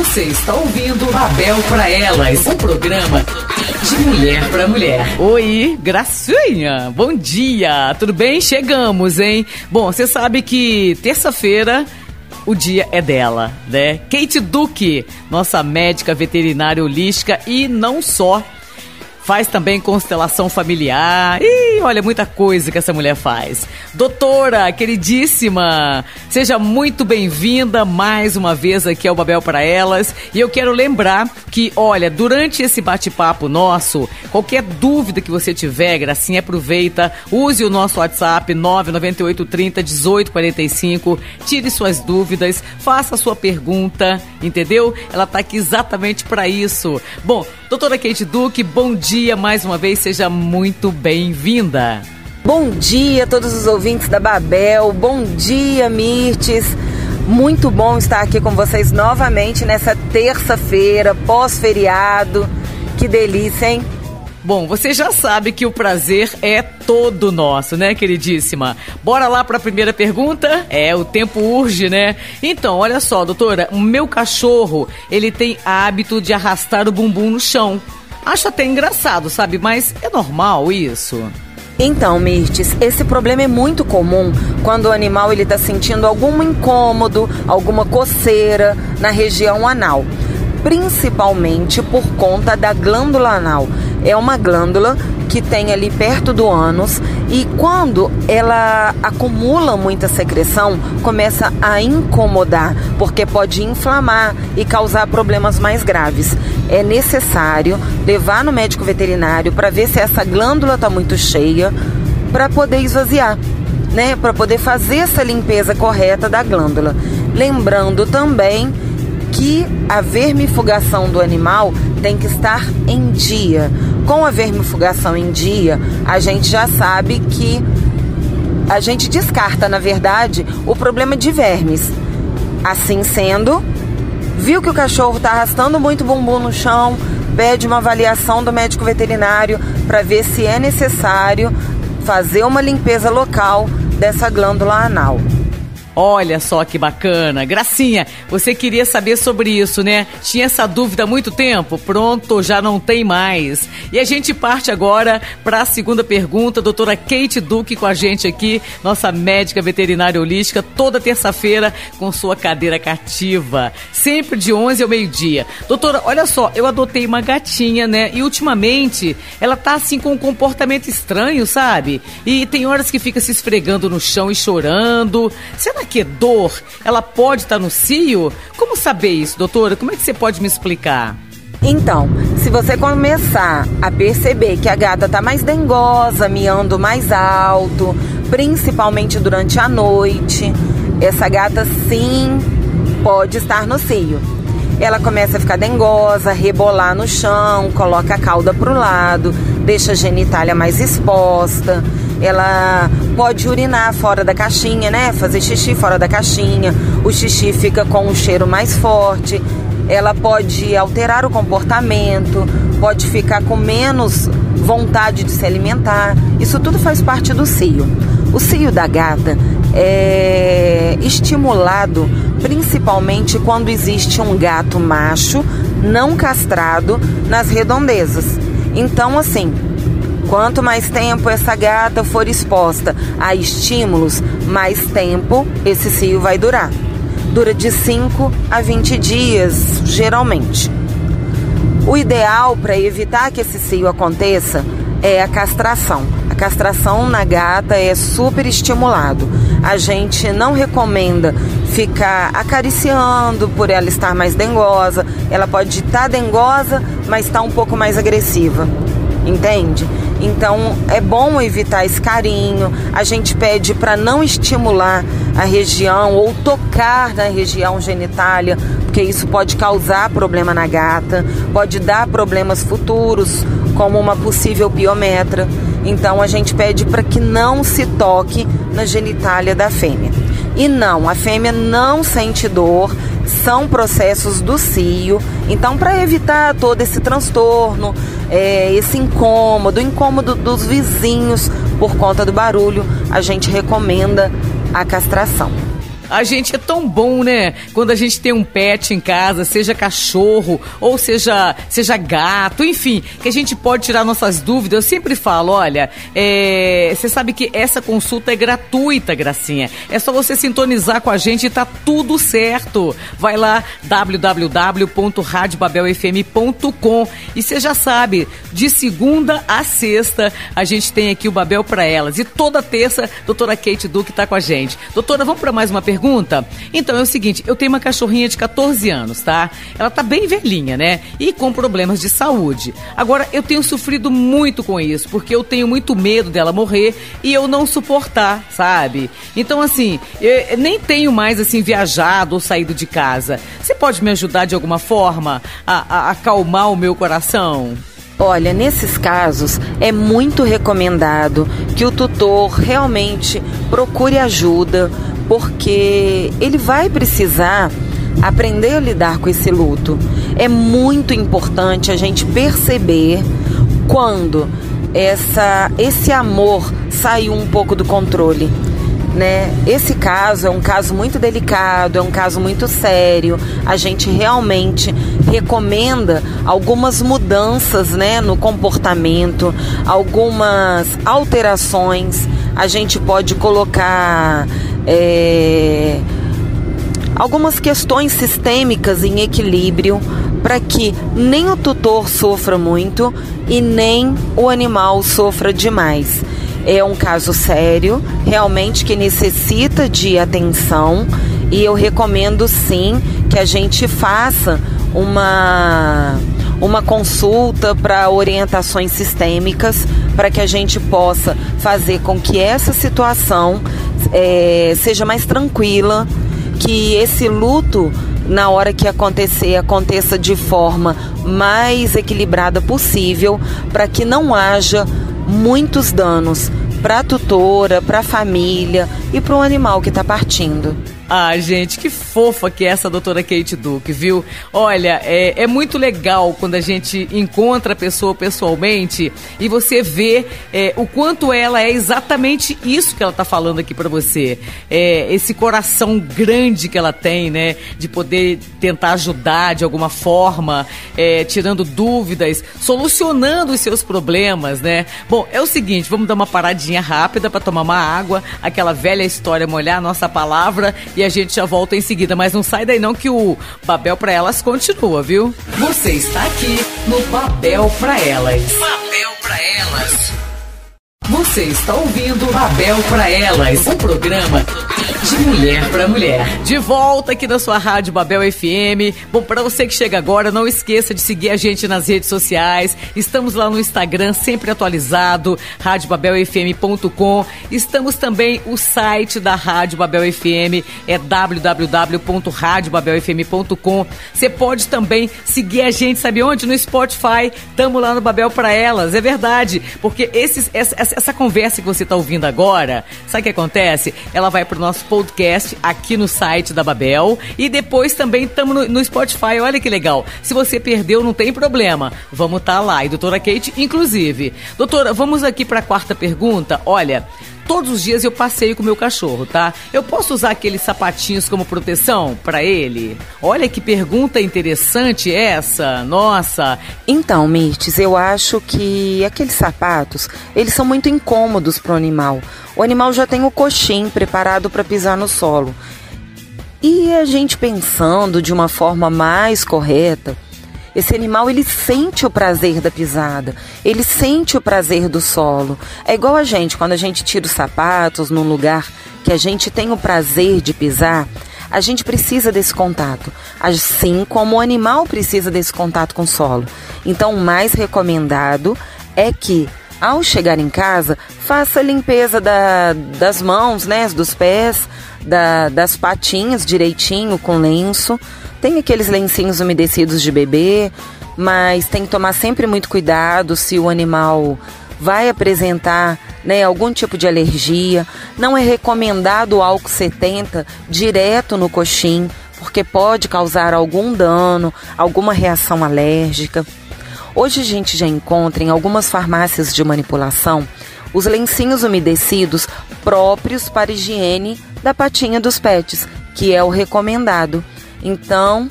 Você está ouvindo Babel para Elas, um programa de mulher para mulher. Oi, Gracinha, bom dia, tudo bem? Chegamos, hein? Bom, você sabe que terça-feira o dia é dela, né? Kate Duque, nossa médica veterinária holística e não só Faz também constelação familiar. E olha, muita coisa que essa mulher faz. Doutora, queridíssima, seja muito bem-vinda mais uma vez aqui ao Babel para Elas. E eu quero lembrar que, olha, durante esse bate-papo nosso, qualquer dúvida que você tiver, Gracinha, aproveita, use o nosso WhatsApp 99830 1845, tire suas dúvidas, faça a sua pergunta, entendeu? Ela está aqui exatamente para isso. Bom, doutora Kate Duque, bom dia mais uma vez, seja muito bem-vinda. Bom dia a todos os ouvintes da Babel, bom dia Mirtes. Muito bom estar aqui com vocês novamente nessa terça-feira, pós-feriado. Que delícia, hein? Bom, você já sabe que o prazer é todo nosso, né, queridíssima? Bora lá para a primeira pergunta? É, o tempo urge, né? Então, olha só, doutora, o meu cachorro, ele tem hábito de arrastar o bumbum no chão. Acho até engraçado, sabe? Mas é normal isso? Então, Mirtes, esse problema é muito comum quando o animal ele está sentindo algum incômodo, alguma coceira na região anal, principalmente por conta da glândula anal. É uma glândula que tem ali perto do ânus e quando ela acumula muita secreção, começa a incomodar, porque pode inflamar e causar problemas mais graves. É necessário levar no médico veterinário para ver se essa glândula está muito cheia para poder esvaziar. Né, para poder fazer essa limpeza correta da glândula. Lembrando também que a vermifugação do animal tem que estar em dia. Com a vermifugação em dia, a gente já sabe que a gente descarta, na verdade, o problema de vermes. Assim sendo, viu que o cachorro está arrastando muito bumbum no chão, pede uma avaliação do médico veterinário para ver se é necessário fazer uma limpeza local dessa glândula anal. Olha só que bacana. Gracinha, você queria saber sobre isso, né? Tinha essa dúvida há muito tempo? Pronto, já não tem mais. E a gente parte agora para a segunda pergunta. Doutora Kate Duque com a gente aqui, nossa médica veterinária holística, toda terça-feira com sua cadeira cativa. Sempre de 11 ao meio-dia. Doutora, olha só, eu adotei uma gatinha, né? E ultimamente ela tá assim com um comportamento estranho, sabe? E tem horas que fica se esfregando no chão e chorando. Será Será que dor, ela pode estar no cio? Como saber isso, doutora? Como é que você pode me explicar? Então, se você começar a perceber que a gata tá mais dengosa, miando mais alto, principalmente durante a noite, essa gata sim pode estar no cio. Ela começa a ficar dengosa, rebolar no chão, coloca a cauda pro lado, deixa a genitália mais exposta ela pode urinar fora da caixinha, né? Fazer xixi fora da caixinha. O xixi fica com um cheiro mais forte. Ela pode alterar o comportamento, pode ficar com menos vontade de se alimentar. Isso tudo faz parte do cio. O cio da gata é estimulado principalmente quando existe um gato macho não castrado nas redondezas. Então, assim, Quanto mais tempo essa gata for exposta a estímulos, mais tempo esse cio vai durar. Dura de 5 a 20 dias, geralmente. O ideal para evitar que esse cio aconteça é a castração. A castração na gata é super estimulado. A gente não recomenda ficar acariciando por ela estar mais dengosa. Ela pode estar dengosa, mas estar tá um pouco mais agressiva. Entende? Então é bom evitar esse carinho. A gente pede para não estimular a região ou tocar na região genitália, porque isso pode causar problema na gata, pode dar problemas futuros, como uma possível piometra. Então a gente pede para que não se toque na genitália da fêmea. E não, a fêmea não sente dor, são processos do cio. Então, para evitar todo esse transtorno, é, esse incômodo, incômodo dos vizinhos por conta do barulho, a gente recomenda a castração. A gente é tão bom, né? Quando a gente tem um pet em casa, seja cachorro ou seja, seja gato, enfim, que a gente pode tirar nossas dúvidas. Eu sempre falo, olha, é, você sabe que essa consulta é gratuita, Gracinha. É só você sintonizar com a gente e tá tudo certo. Vai lá, www.radiobabelfm.com e você já sabe, de segunda a sexta a gente tem aqui o Babel para elas. E toda terça, doutora Kate Duque tá com a gente. Doutora, vamos para mais uma pergunta? Então é o seguinte, eu tenho uma cachorrinha de 14 anos, tá? Ela tá bem velhinha, né? E com problemas de saúde. Agora, eu tenho sofrido muito com isso, porque eu tenho muito medo dela morrer e eu não suportar, sabe? Então, assim, eu nem tenho mais, assim, viajado ou saído de casa. Você pode me ajudar de alguma forma a, a acalmar o meu coração? Olha, nesses casos é muito recomendado que o tutor realmente procure ajuda, porque ele vai precisar aprender a lidar com esse luto. É muito importante a gente perceber quando essa esse amor saiu um pouco do controle né? Esse caso é um caso muito delicado, é um caso muito sério. A gente realmente recomenda algumas mudanças, né, no comportamento, algumas alterações. A gente pode colocar é, algumas questões sistêmicas em equilíbrio para que nem o tutor sofra muito e nem o animal sofra demais. É um caso sério, realmente que necessita de atenção e eu recomendo sim que a gente faça uma uma consulta para orientações sistêmicas para que a gente possa fazer com que essa situação é, seja mais tranquila, que esse luto na hora que acontecer aconteça de forma mais equilibrada possível para que não haja muitos danos para a tutora, para a família e para o animal que está partindo. Ah, gente, que fofa que é essa doutora Kate Duke, viu? Olha, é, é muito legal quando a gente encontra a pessoa pessoalmente e você vê é, o quanto ela é exatamente isso que ela tá falando aqui para você. É, esse coração grande que ela tem, né? De poder tentar ajudar de alguma forma, é, tirando dúvidas, solucionando os seus problemas, né? Bom, é o seguinte, vamos dar uma paradinha rápida para tomar uma água, aquela velha história molhar a nossa palavra e a gente já volta em seguida. Mas não sai daí não que o Babel para Elas continua, viu? Você está aqui no Babel para Elas. Babel para Elas. Você está ouvindo Babel para Elas, um programa de mulher para mulher. De volta aqui na sua rádio Babel FM. Bom, para você que chega agora, não esqueça de seguir a gente nas redes sociais. Estamos lá no Instagram, sempre atualizado, radiobabelfm.com. Estamos também o site da Rádio Babel FM, é www.radiobabelfm.com. Você pode também seguir a gente, sabe onde? No Spotify. Tamo lá no Babel para Elas, é verdade. Porque esses, essa, essa conversa que você está ouvindo agora, sabe o que acontece? Ela vai pro nosso podcast aqui no site da Babel e depois também estamos no, no, Spotify. Olha que legal. Se você perdeu, não tem problema. Vamos estar tá lá. E doutora Kate, inclusive. Doutora, vamos aqui para a quarta pergunta. Olha, todos os dias eu passeio com o meu cachorro, tá? Eu posso usar aqueles sapatinhos como proteção para ele? Olha que pergunta interessante essa. Nossa. Então, Mirtes, eu acho que aqueles sapatos, eles são muito incômodos para o animal. O animal já tem o coxim preparado para pisar no solo. E a gente pensando de uma forma mais correta, esse animal ele sente o prazer da pisada, ele sente o prazer do solo. É igual a gente, quando a gente tira os sapatos num lugar que a gente tem o prazer de pisar, a gente precisa desse contato, assim como o animal precisa desse contato com o solo. Então, o mais recomendado é que ao chegar em casa, faça a limpeza da, das mãos, né, dos pés, da, das patinhas direitinho com lenço tem aqueles lencinhos umedecidos de bebê, mas tem que tomar sempre muito cuidado se o animal vai apresentar né, algum tipo de alergia. Não é recomendado o álcool 70 direto no coxim, porque pode causar algum dano, alguma reação alérgica. Hoje a gente já encontra em algumas farmácias de manipulação os lencinhos umedecidos próprios para higiene da patinha dos pets, que é o recomendado. Então,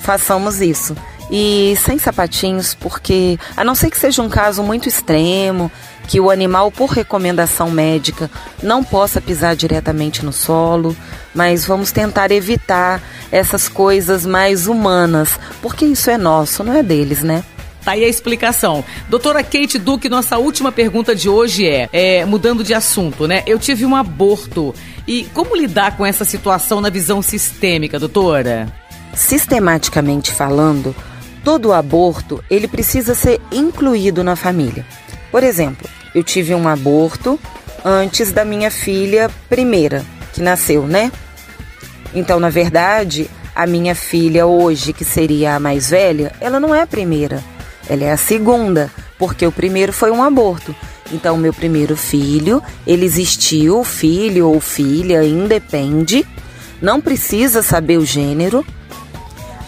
façamos isso. E sem sapatinhos, porque a não ser que seja um caso muito extremo, que o animal, por recomendação médica, não possa pisar diretamente no solo, mas vamos tentar evitar essas coisas mais humanas, porque isso é nosso, não é deles, né? Tá aí a explicação. Doutora Kate Duque, nossa última pergunta de hoje é, é, mudando de assunto, né? Eu tive um aborto. E como lidar com essa situação na visão sistêmica, doutora? Sistematicamente falando, todo aborto, ele precisa ser incluído na família. Por exemplo, eu tive um aborto antes da minha filha primeira, que nasceu, né? Então, na verdade, a minha filha hoje, que seria a mais velha, ela não é a primeira, ela é a segunda, porque o primeiro foi um aborto. Então, meu primeiro filho, ele existiu, filho ou filha, independe, não precisa saber o gênero,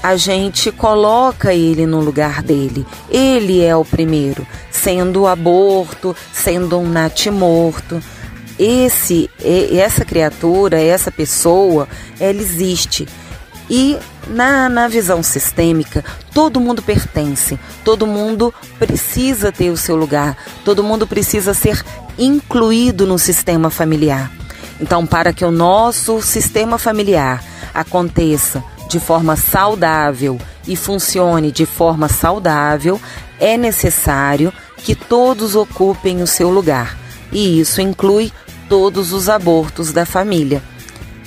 a gente coloca ele no lugar dele. Ele é o primeiro, sendo aborto, sendo um natimorto. Esse, essa criatura, essa pessoa, ela existe. E na, na visão sistêmica, todo mundo pertence, todo mundo precisa ter o seu lugar, todo mundo precisa ser incluído no sistema familiar. Então, para que o nosso sistema familiar aconteça de forma saudável e funcione de forma saudável, é necessário que todos ocupem o seu lugar. E isso inclui todos os abortos da família.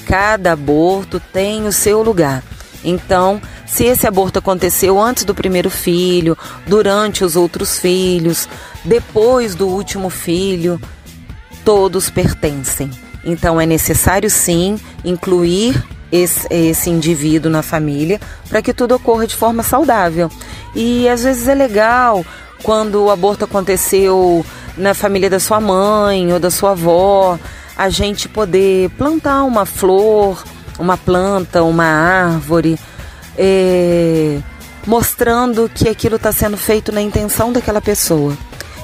Cada aborto tem o seu lugar. Então, se esse aborto aconteceu antes do primeiro filho, durante os outros filhos, depois do último filho, todos pertencem. Então, é necessário sim incluir esse, esse indivíduo na família para que tudo ocorra de forma saudável. E às vezes é legal quando o aborto aconteceu na família da sua mãe ou da sua avó, a gente poder plantar uma flor, uma planta, uma árvore, é, mostrando que aquilo está sendo feito na intenção daquela pessoa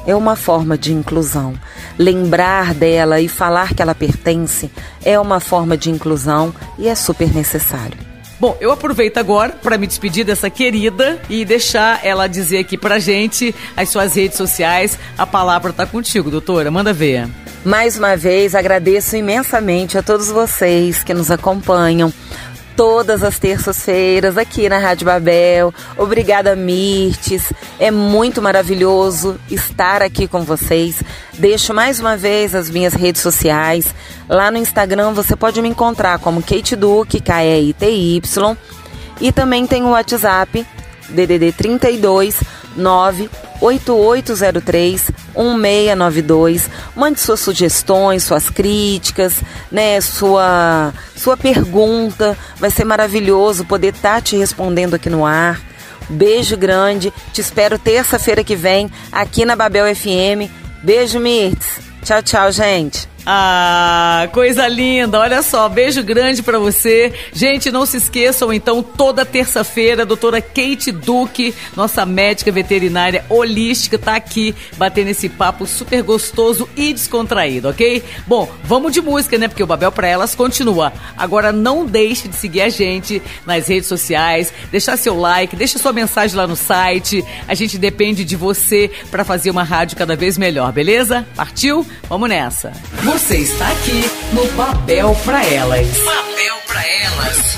é uma forma de inclusão. Lembrar dela e falar que ela pertence é uma forma de inclusão e é super necessário. Bom, eu aproveito agora para me despedir dessa querida e deixar ela dizer aqui pra gente as suas redes sociais. A palavra tá contigo, doutora. Manda ver. Mais uma vez, agradeço imensamente a todos vocês que nos acompanham todas as terças-feiras aqui na Rádio Babel. Obrigada, Mirtes. É muito maravilhoso estar aqui com vocês. Deixo mais uma vez as minhas redes sociais. Lá no Instagram você pode me encontrar como Kate Duque, K-E-I-T-Y. E também tem o WhatsApp, DDD 32 9 8803 1692. Mande suas sugestões, suas críticas, né, sua sua pergunta. Vai ser maravilhoso poder estar tá te respondendo aqui no ar. Beijo grande. Te espero terça-feira que vem aqui na Babel FM. Beijo, Mirtz. Tchau, tchau, gente. Ah, coisa linda. Olha só, beijo grande para você. Gente, não se esqueçam então, toda terça-feira, a doutora Kate Duque, nossa médica veterinária holística, tá aqui batendo esse papo super gostoso e descontraído, ok? Bom, vamos de música, né? Porque o Babel para elas continua. Agora não deixe de seguir a gente nas redes sociais, deixar seu like, deixa sua mensagem lá no site. A gente depende de você para fazer uma rádio cada vez melhor, beleza? Partiu? Vamos nessa. Você está aqui no Papel para Elas. Papel para Elas.